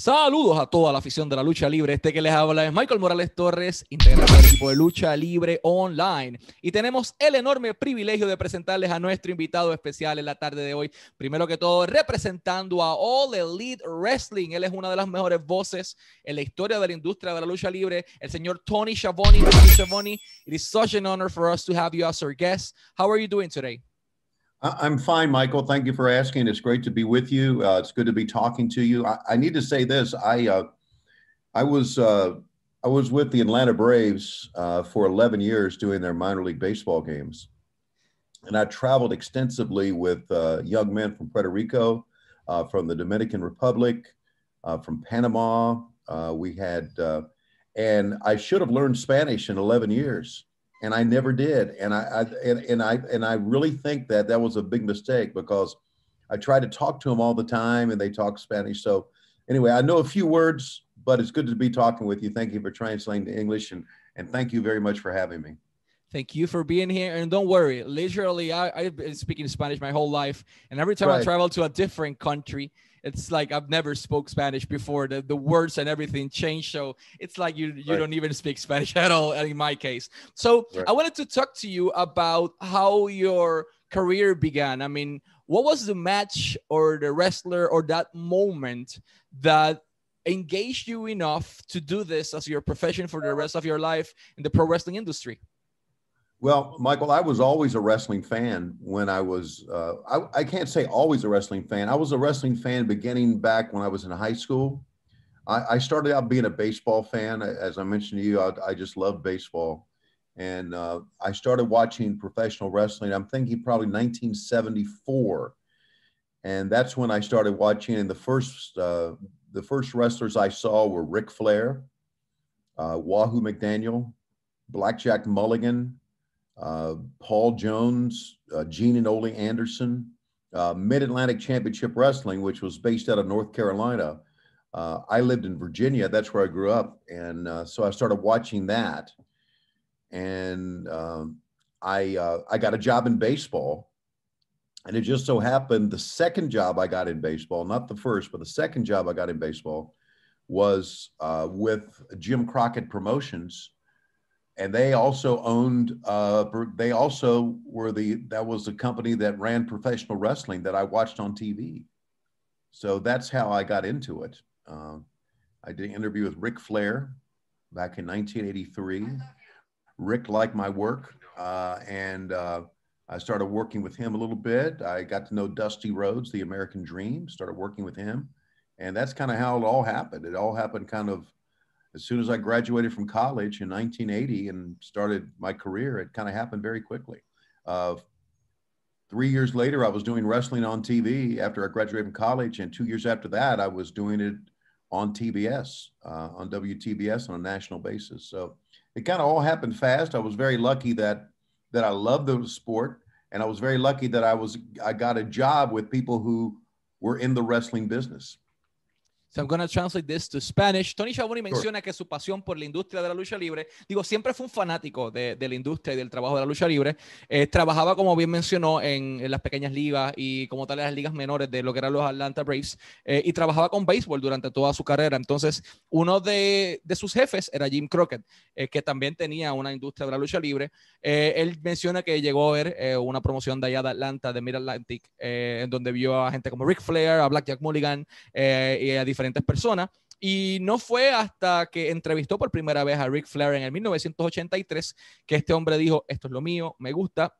Saludos a toda la afición de la lucha libre. Este que les habla es Michael Morales Torres, integrante del equipo de lucha libre online. Y tenemos el enorme privilegio de presentarles a nuestro invitado especial en la tarde de hoy. Primero que todo, representando a All Elite Wrestling. Él es una de las mejores voces en la historia de la industria de la lucha libre, el señor Tony Schiavone. Tony Schiavone, it is such an honor for us to have you as our guest. How are you doing today? I'm fine, Michael. Thank you for asking. It's great to be with you. Uh, it's good to be talking to you. I, I need to say this. I uh, I was uh, I was with the Atlanta Braves uh, for 11 years doing their minor league baseball games, and I traveled extensively with uh, young men from Puerto Rico, uh, from the Dominican Republic, from Panama. we had, and I should have learned Spanish in 11 years and I never did. And I, I, and, and I and I really think that that was a big mistake because I tried to talk to them all the time, and they talk Spanish. So anyway, I know a few words, but it's good to be talking with you. Thank you for translating to English, and and thank you very much for having me. Thank you for being here. And don't worry, literally, I, I've been speaking Spanish my whole life. And every time right. I travel to a different country, it's like I've never spoke Spanish before. The, the words and everything change. So it's like you, you right. don't even speak Spanish at all in my case. So right. I wanted to talk to you about how your career began. I mean, what was the match or the wrestler or that moment that engaged you enough to do this as your profession for the rest of your life in the pro wrestling industry? Well, Michael, I was always a wrestling fan when I was, uh, I, I, can't say always a wrestling fan. I was a wrestling fan beginning back when I was in high school. I, I started out being a baseball fan. As I mentioned to you, I, I just love baseball. And uh, I started watching professional wrestling. I'm thinking probably 1974. And that's when I started watching. And the first, uh, the first wrestlers I saw were Ric Flair, uh, Wahoo McDaniel, Blackjack Mulligan, Paul Jones, uh, Gene and Ole Anderson, uh, Mid Atlantic Championship Wrestling, which was based out of North Carolina. Uh, I lived in Virginia. That's where I grew up, and uh, so I started watching that. And um, I uh, I got a job in baseball, and it just so happened the second job I got in baseball, not the first, but the second job I got in baseball, was uh, with Jim Crockett Promotions and they also owned uh, they also were the that was the company that ran professional wrestling that i watched on tv so that's how i got into it. Uh, i did an interview with Ric flair back in 1983 Ric liked my work uh, and uh, i started working with him a little bit. I got to know dusty rhodes the american dream started working with him. And that's kind of how it all happened. It all happened kind of as soon as I graduated from college in 1980 and started my career, it kind of happened very quickly. Uh, three years later, I was doing wrestling on TV after I graduated from college, and two years after that, I was doing it on TBS, uh, on WTBS on a national basis. So it kind of all happened fast. I was very lucky that that I loved the sport, and I was very lucky that I was I got a job with people who were in the wrestling business. So I'm going to translate this to Spanish. Tony Schiavone menciona que su pasión por la industria de la lucha libre, digo, siempre fue un fanático de, de la industria y del trabajo de la lucha libre. Eh, trabajaba, como bien mencionó, en, en, las pequeñas ligas y como tal en las ligas menores de lo que eran los Atlanta Braves eh, y trabajaba con béisbol durante toda su carrera. Entonces, uno de, de sus jefes era Jim Crockett, eh, que también tenía una industria de la lucha libre. Eh, él menciona que llegó a ver eh, una promoción de allá de Atlanta, de Mid Atlantic, en donde vio a gente como Ric Flair, a Blackjack Mulligan y a diferentes personas. Y no fue hasta que entrevistó por primera vez a Rick Flair en el 1983 que este hombre dijo, esto es lo mío, me gusta.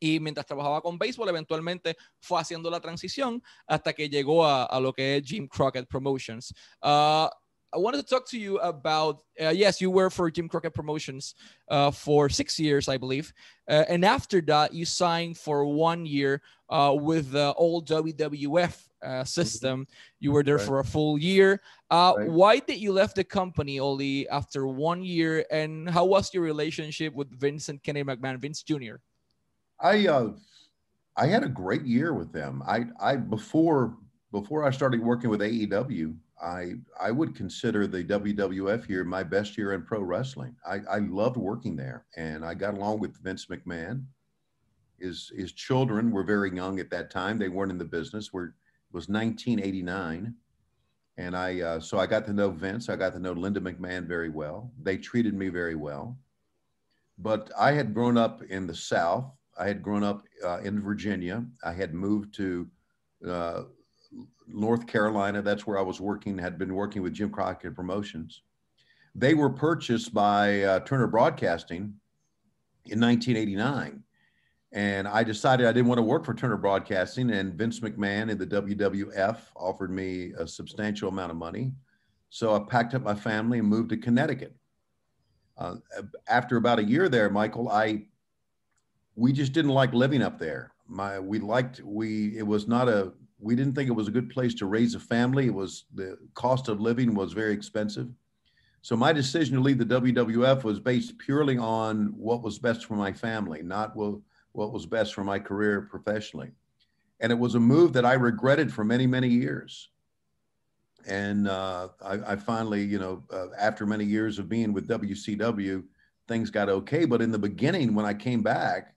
Y mientras trabajaba con béisbol, eventualmente fue haciendo la transición hasta que llegó a, a lo que es Jim Crockett Promotions. Uh, I wanted to talk to you about uh, yes, you were for Jim Crockett Promotions uh, for six years, I believe, uh, and after that, you signed for one year uh, with the old WWF uh, system. You were there right. for a full year. Uh, right. Why did you left the company only after one year? And how was your relationship with Vincent Kennedy McMahon, Vince Jr.? I I had a great year with them. I I before before I started working with AEW, I I would consider the WWF year my best year in pro wrestling. I, I loved working there, and I got along with Vince McMahon. His his children were very young at that time; they weren't in the business. Were it was 1989, and I uh, so I got to know Vince. I got to know Linda McMahon very well. They treated me very well. But I had grown up in the South. I had grown up uh, in Virginia. I had moved to uh, North Carolina. That's where I was working, had been working with Jim Crockett Promotions. They were purchased by uh, Turner Broadcasting in 1989. And I decided I didn't want to work for Turner Broadcasting. And Vince McMahon in the WWF offered me a substantial amount of money. So I packed up my family and moved to Connecticut. Uh, after about a year there, Michael, I we just didn't like living up there. My we liked we it was not a we didn't think it was a good place to raise a family. It was the cost of living was very expensive. So my decision to leave the WWF was based purely on what was best for my family, not what, what was best for my career professionally. And it was a move that I regretted for many, many years. And uh, I, I, finally, you know, uh, after many years of being with WCW, things got okay. But in the beginning, when I came back,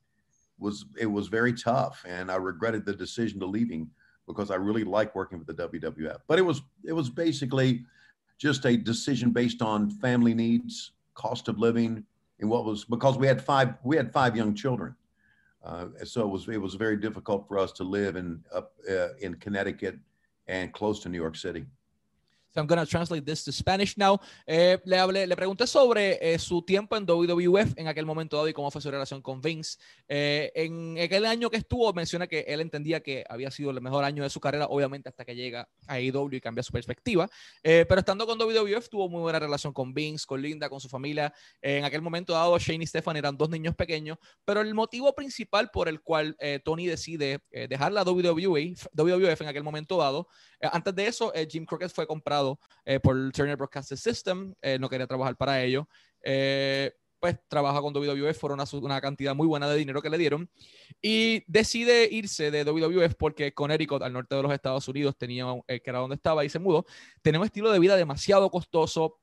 was it was very tough, and I regretted the decision to leaving because I really like working with the WWF. But it was it was basically just a decision based on family needs, cost of living, and what was because we had five we had five young children, uh, so it was it was very difficult for us to live in up uh, in Connecticut and close to New York City. So I'm going to translate this to Spanish now. Eh, le, hablé, le pregunté sobre eh, su tiempo en WWF en aquel momento dado y cómo fue su relación con Vince. Eh, en aquel año que estuvo, menciona que él entendía que había sido el mejor año de su carrera, obviamente hasta que llega a AEW y cambia su perspectiva. pero estando con WWF, tuvo muy buena relación con Vince, con Linda, con su familia. en aquel momento dado, Shane y Stefan eran dos niños pequeños, pero el motivo principal por el cual Tony decide dejar la WWF, WWF en aquel momento dado, antes de eso, Jim Crockett fue comprado eh, por Turner Broadcasting System, eh, no quería trabajar para ellos. Eh, pues trabaja con WWF por una, una, cantidad muy buena de dinero que le dieron y decide irse de WWF porque Connecticut, al norte de los Estados Unidos, tenía, que era donde estaba y se mudó, tenía un estilo de vida demasiado costoso,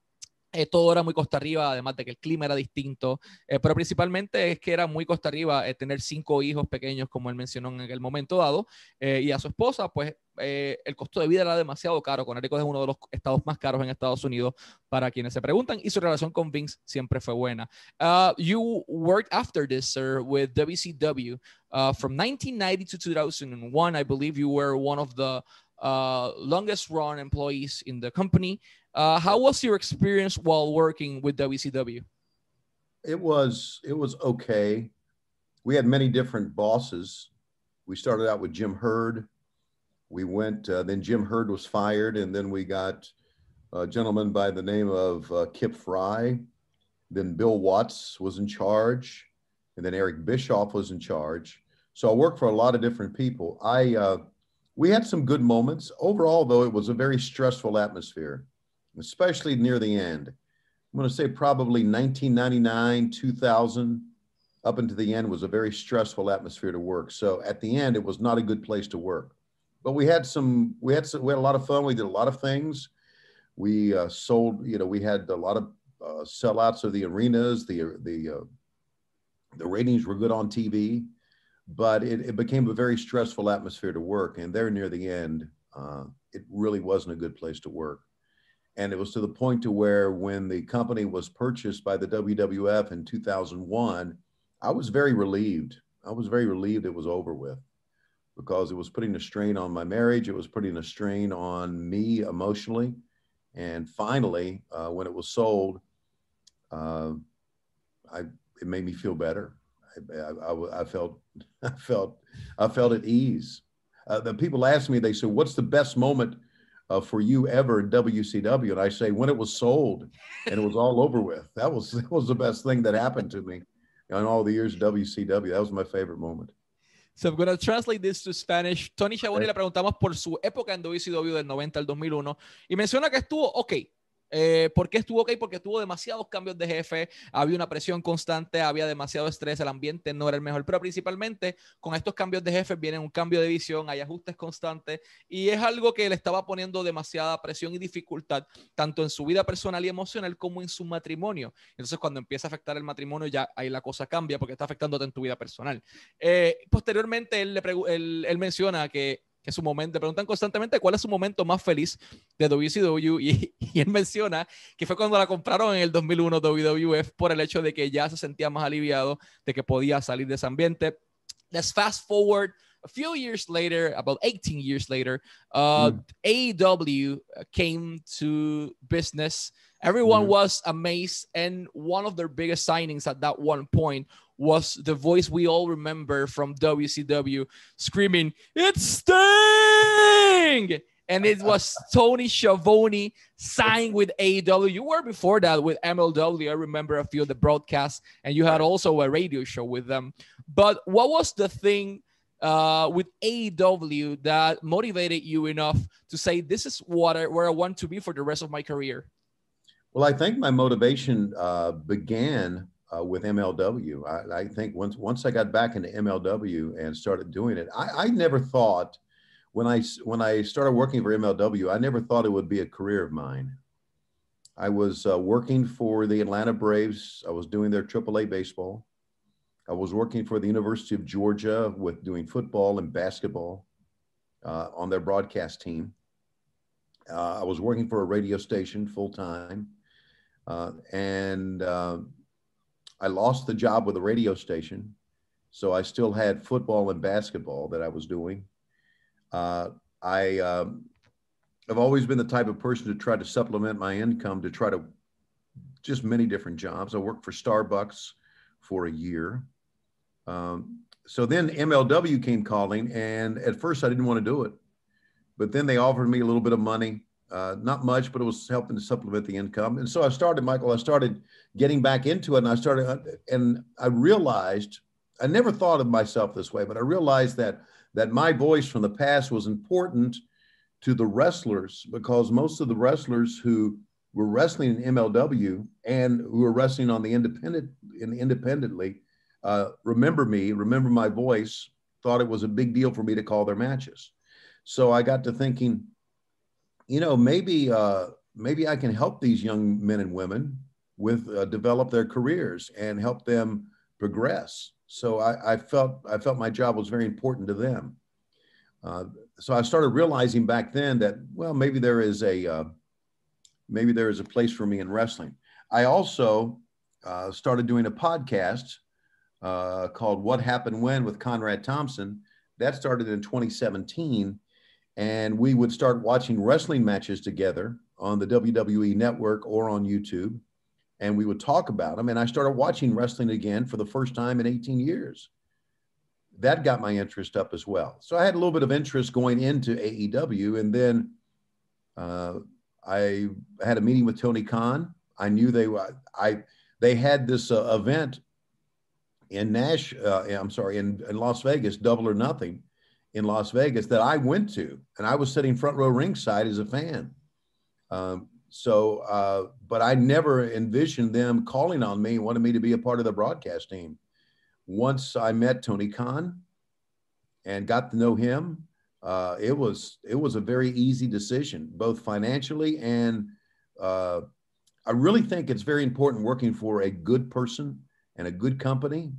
eh, todo era muy costa arriba, además de que el clima era distinto, eh, pero principalmente es que era muy costa arriba eh, tener cinco hijos pequeños, como él mencionó en aquel momento dado, y a su esposa, pues el costo de vida era demasiado caro. Connecticut es uno de los estados más caros en Estados Unidos para quienes se preguntan, y su relación con Vince siempre fue buena. Uh, you worked after this, sir, with WCW. Uh, from 1990 to 2001, I believe you were one of the uh, longest run employees in the company. Uh, how was your experience while working with WCW? It was it was okay. We had many different bosses. We started out with Jim Herd. We went uh, then Jim Herd was fired, and then we got a gentleman by the name of uh, Kip Frey. Then Bill Watts was in charge, and then Eric Bischoff was in charge. So I worked for a lot of different people. I uh, we had some good moments. Overall, though, it was a very stressful atmosphere especially near the end. I'm going to say probably 1999, 2000, up into the end was a very stressful atmosphere to work. So at the end, it was not a good place to work. But we had some, we had some, we had a lot of fun. We did a lot of things. We uh, sold, you know, we had a lot of uh, sellouts of the arenas. The the uh, the ratings were good on TV, but it, it, became a very stressful atmosphere to work. And there near the end, uh, it really wasn't a good place to work and it was to the point to where when the company was purchased by the WWF in 2001, I was very relieved. I was very relieved it was over with because it was putting a strain on my marriage. It was putting a strain on me emotionally. And finally, uh, when it was sold, uh, I, it made me feel better. I, I, I, felt, I felt, I felt at ease. Uh, the people asked me, they said, what's the best moment uh, for you ever in WCW? And I say, when it was sold and it was all over with. That was that was the best thing that happened to me in all the years of WCW. That was my favorite moment. So I'm going to translate this to Spanish. Tony Schiavone le preguntamos por su época en WCW del 90 al 2001 y menciona que estuvo ok. Eh, ¿Por qué estuvo ok? Porque tuvo demasiados cambios de jefe, había una presión constante, había demasiado estrés, el ambiente no era el mejor, pero principalmente con estos cambios de jefe viene un cambio de visión, hay ajustes constantes y es algo que le estaba poniendo demasiada presión y dificultad, tanto en su vida personal y emocional como en su matrimonio. Entonces, cuando empieza a afectar el matrimonio, ya ahí la cosa cambia porque está afectándote en tu vida personal. Eh, posteriormente, él, le él, él menciona que que su momento, le preguntan constantemente cuál es su momento más feliz de WCW y, y, él menciona que fue cuando la compraron en el 2001 WWF por el hecho de que ya se sentía más aliviado de que podía salir de ese ambiente. Let's fast forward a few years later, about 18 years later, uh, mm. AEW came to business. Everyone mm. was amazed, and one of their biggest signings at that one point was the voice we all remember from WCW screaming, It's Sting! And it was Tony Schiavone signed with AEW. You were before that with MLW. I remember a few of the broadcasts, and you had also a radio show with them. But what was the thing uh, with AEW that motivated you enough to say, This is what I, where I want to be for the rest of my career? Well, I think my motivation uh, began uh, with MLW. I, I, think once once I got back into MLW and started doing it, I, I, never thought when I when I started working for MLW, I never thought it would be a career of mine. I was uh, working for the Atlanta Braves. I was doing their AAA baseball. I was working for the University of Georgia with doing football and basketball uh, on their broadcast team. Uh, I was working for a radio station full time, uh, and uh, I lost the job with the radio station, so I still had football and basketball that I was doing. Uh, I um, have always been the type of person to try to supplement my income to try to just many different jobs. I worked for Starbucks for a year. Um, so then MLW came calling, and at first I didn't want to do it, but then they offered me a little bit of money uh, not much, but it was helping to supplement the income. And so I started, Michael, I started getting back into it and I started, uh, and I realized, I never thought of myself this way, but I realized that, that my voice from the past was important to the wrestlers because most of the wrestlers who were wrestling in MLW and who were wrestling on the independent, in independently, uh, remember me, remember my voice, thought it was a big deal for me to call their matches. So I got to thinking, you know, maybe uh, maybe I can help these young men and women with uh, develop their careers and help them progress. So I, I, felt I felt my job was very important to them. Uh, so I started realizing back then that well maybe there is a uh, maybe there is a place for me in wrestling. I also uh, started doing a podcast uh, called "What Happened When" with Conrad Thompson. That started in 2017 and we would start watching wrestling matches together on the WWE network or on YouTube. And we would talk about them. And I started watching wrestling again for the first time in 18 years. That got my interest up as well. So I had a little bit of interest going into AEW. And then uh, I had a meeting with Tony Khan. I knew they were, I, they had this uh, event in Nash, uh, I'm sorry, in, in Las Vegas, Double or Nothing in Las Vegas that I went to, and I was sitting front row ringside as a fan. Um, so, uh, but I never envisioned them calling on me, and wanted me to be a part of the broadcast team. Once I met Tony Khan and got to know him, uh, it was it was a very easy decision, both financially and uh, I really think it's very important working for a good person and a good company,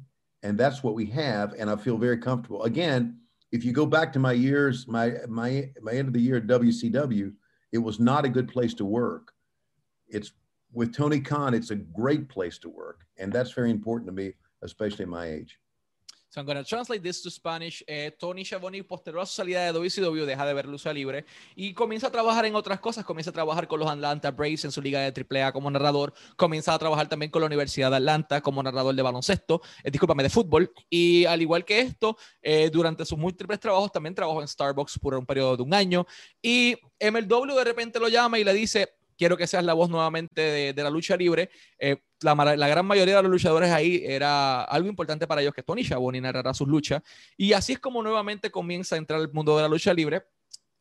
and that's what we have. And I feel very comfortable. Again, if you go back to my years, my my my end of the year at WCW, it was not a good place to work. It's with Tony Khan, it's a great place to work, and that's very important to me, especially at my age. So I'm going to translate this to Spanish. Eh, Tony Schiavone, posterior a su salida de WCW, deja de ver lucha libre y comienza a trabajar en otras cosas. Comienza a trabajar con los Atlanta Braves en su liga de AAA como narrador. Comienza a trabajar también con la Universidad de Atlanta como narrador de baloncesto, eh, discúlpame, de fútbol. Y al igual que esto, eh, durante sus múltiples trabajos también trabajó en Starbucks por un periodo de un año. Y MLW de repente lo llama y le dice, quiero que seas la voz nuevamente de, la lucha libre. Eh, la, gran mayoría de los luchadores ahí era algo importante para ellos que Tony Schiavone narrara sus luchas. Y así es como nuevamente comienza a entrar al mundo de la lucha libre.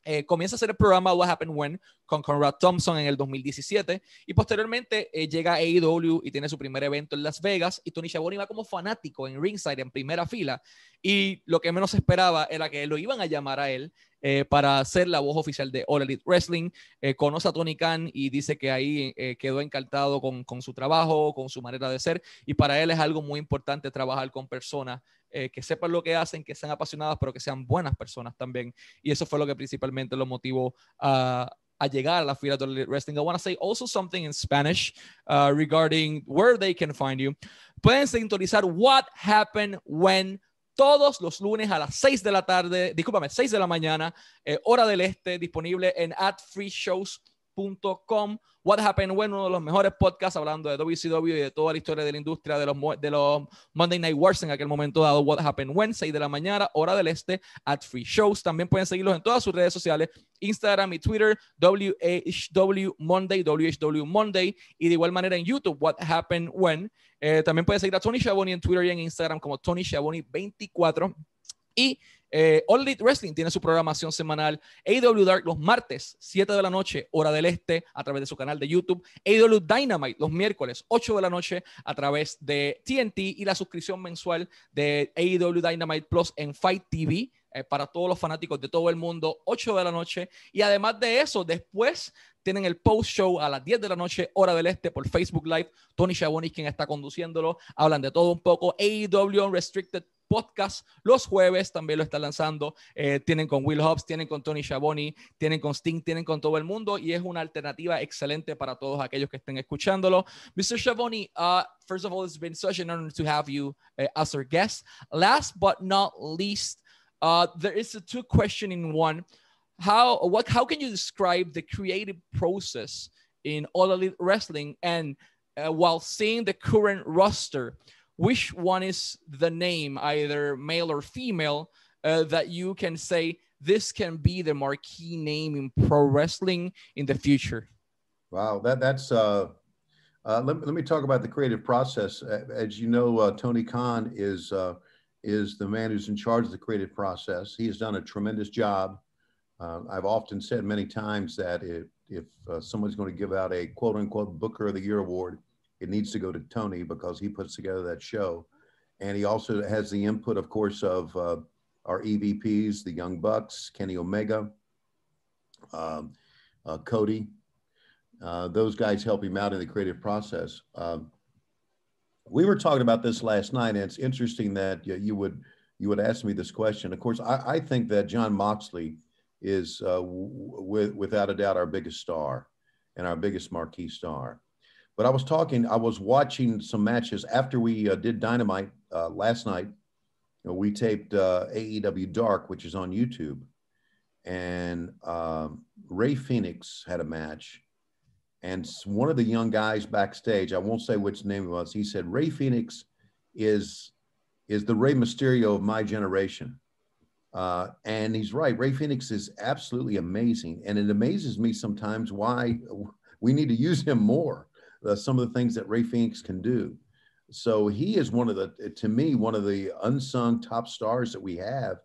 Eh, comienza a hacer el programa What Happened When con Conrad Thompson en el 2017 y posteriormente eh, llega a AEW y tiene su primer evento en Las Vegas y Tony Schiavone va como fanático en ringside en primera fila y lo que menos esperaba era que lo iban a llamar a él eh, para ser la voz oficial de All Elite Wrestling. conoce a Tony Khan y dice que ahí quedó encantado con, con, su trabajo, con su manera de ser y para él es algo muy importante trabajar con personas eh, que sepan lo que hacen, que sean apasionadas, pero que sean buenas personas también. Y eso fue lo que principalmente lo motivó a, a llegar a la fila de wrestling. I want to say also something in Spanish uh, regarding where they can find you. Pueden sintonizar What Happened When todos los lunes a las 6 de la tarde, discúlpame, 6 de la mañana, eh, hora del este, disponible en adfreeshows.com What Happened When, uno de los mejores podcasts hablando de WCW y de toda la historia de la industria de los, de los Monday Night Wars en aquel momento dado. What Happened When, 6 de la mañana, hora del este, at Free Shows. También pueden seguirlos en todas sus redes sociales, Instagram y Twitter, WHW Monday, WHW Monday, y de igual manera en YouTube, What Happened When. Eh, también pueden seguir a Tony Schiavone en Twitter y en Instagram como Tony Schiavone 24. Y eh, All Elite Wrestling tiene su programación semanal. AW Dark los martes, 7 de la noche, hora del este, a través de su canal de YouTube. AW Dynamite los miércoles, 8 de la noche, a través de TNT y la suscripción mensual de AW Dynamite Plus en Fight TV. Eh, para todos los fanáticos de todo el mundo, 8 de la noche. Y además de eso, después tienen el post show a las 10 de la noche, hora del este, por Facebook Live. Tony Schiavone, quien está conduciéndolo, hablan de todo un poco. AEW Unrestricted podcast los jueves, también lo está lanzando. Eh, tienen con Will Hobbs, tienen con Tony Schiavone, tienen con Sting, tienen con todo el mundo y es una alternativa excelente para todos aquellos que estén escuchándolo. Mr. Schiavone, uh, first of all, it's been such an honor to have you uh, as our guest. Last but not least, uh, there is a two question in one. How what how can you describe the creative process in All Elite Wrestling and uh, while seeing the current roster? Which one is the name, either male or female, uh, that you can say this can be the marquee name in pro wrestling in the future? Wow, that that's. Uh, uh, let, let me talk about the creative process. As you know, uh, Tony Khan is uh, is the man who's in charge of the creative process. He has done a tremendous job. Uh, I've often said many times that if if someone's going to give out a quote unquote Booker of the Year award, it needs to go to Tony because he puts together that show. And he also has the input, of course, of uh, our EVPs, the Young Bucks, Kenny Omega, um, uh, Cody. Uh, those guys help him out in the creative process. Um, we were talking about this last night, and it's interesting that you would you would ask me this question. Of course, I, I think that Jon Moxley is, uh, w- without a doubt, our biggest star and our biggest marquee star. But I was talking, I was watching some matches after we uh, did Dynamite uh, last night. You know, we taped uh, AEW Dark, which is on YouTube. And um, Rey Fénix had a match. And one of the young guys backstage, I won't say which name it was, he said, Rey Fénix is, is the Rey Mysterio of my generation. Uh, and he's right. Rey Fénix is absolutely amazing. And it amazes me sometimes why we need to use him more uh, some of the things that Rey Fénix can do. So he is one of the, to me, one of the unsung top stars that we have.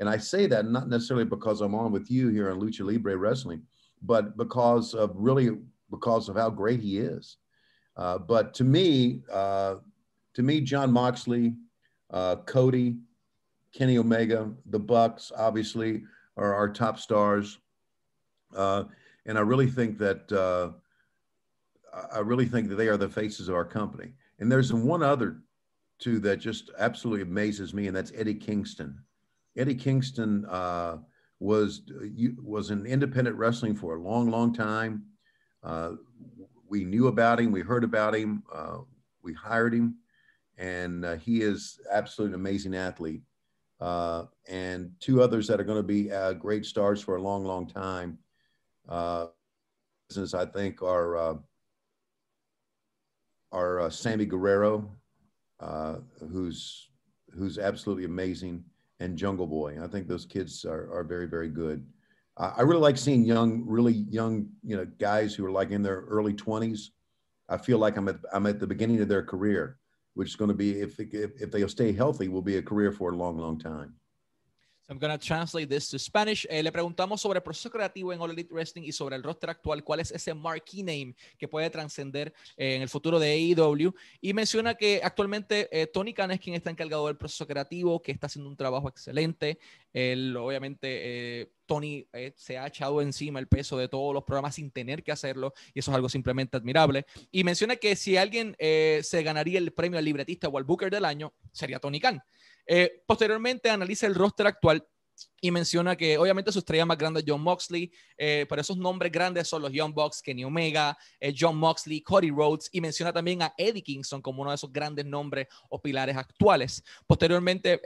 And I say that not necessarily because I'm on with you here on Lucha Libre Wrestling, but because of really because of how great he is. Uh, but to me, uh, to me, Jon Moxley, uh, Cody, Kenny Omega, the Bucks, obviously, are our top stars. Uh, and I really think that uh, I really think that they are the faces of our company. And there's one other too that just absolutely amazes me, and that's Eddie Kingston. Eddie Kingston uh, was was in independent wrestling for a long, long time. Uh, we knew about him, we heard about him, uh, we hired him, and uh, he is absolutely an amazing athlete. Uh, and two others that are going to be uh, great stars for a long, long time. Since I think are are uh, Sammy Guevara, uh, who's who's absolutely amazing, and Jungle Boy. I think those kids are, are very very good. I really like seeing young, really young, you know, guys who are like in their early twenties. I feel like I'm at I'm at the beginning of their career, which is going to be if if, if they'll stay healthy, will be a career for a long long time. So I'm to translate this to Spanish. Eh, le preguntamos sobre el proceso creativo en All Elite Wrestling y sobre el roster actual, cuál es ese marquee name que puede trascender eh, en el futuro de AEW. Y menciona que actualmente eh, Tony Khan es quien está encargado del proceso creativo, que está haciendo un trabajo excelente. Él, obviamente, Tony se ha echado encima el peso de todos los programas sin tener que hacerlo, y eso es algo simplemente admirable. Y menciona que si alguien se ganaría el premio al libretista o al Booker del año, sería Tony Khan. Eh, posteriormente analiza el roster actual y menciona que obviamente su estrella más grande es John Moxley, eh, pero esos nombres grandes son los Young Bucks, Kenny Omega, eh, John Moxley, Cody Rhodes y menciona también a Eddie Kingston como uno de esos grandes nombres o pilares actuales. Posteriormente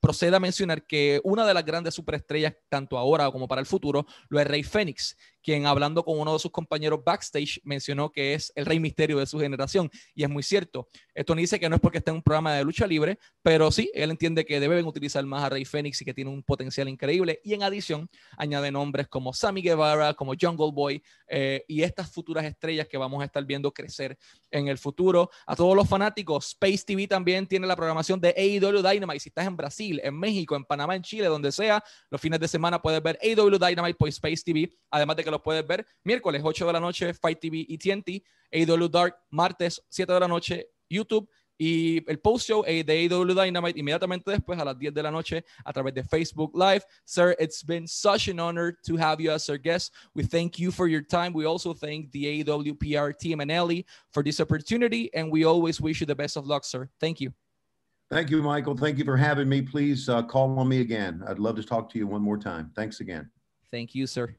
procede a mencionar que una de las grandes superestrellas, tanto ahora como para el futuro, lo es Rey Fénix, quien hablando con uno de sus compañeros backstage mencionó que es el rey misterio de su generación. Y es muy cierto. Esto dice que no es porque esté en un programa de lucha libre, pero sí, él entiende que deben utilizar más a Rey Fénix y que tiene un potencial increíble. Y en adición, añade nombres como Sammy Guevara, como Jungle Boy eh, y estas futuras estrellas que vamos a estar viendo crecer en el futuro. A todos los fanáticos, Space TV también tiene la programación de AEW Dynamite. Si estás en Brasil, en México, en Panamá, en Chile, donde sea, los fines de semana puedes ver AEW Dynamite por Space TV. Además de que los puedes ver miércoles 8 de la noche, Fight TV y TNT, AW Dark, martes 7 de la noche, YouTube y el post show de AW Dynamite inmediatamente después a las 10 de la noche a través de Facebook Live. Sir, it's been such an honor to have you as our guest. We thank you for your time. We also thank the AW PR team and Ellie for this opportunity, and we always wish you the best of luck, sir. Thank you. Thank you, Michael. Thank you for having me. Please uh, call on me again. I'd love to talk to you one more time. Thanks again. Thank you, sir.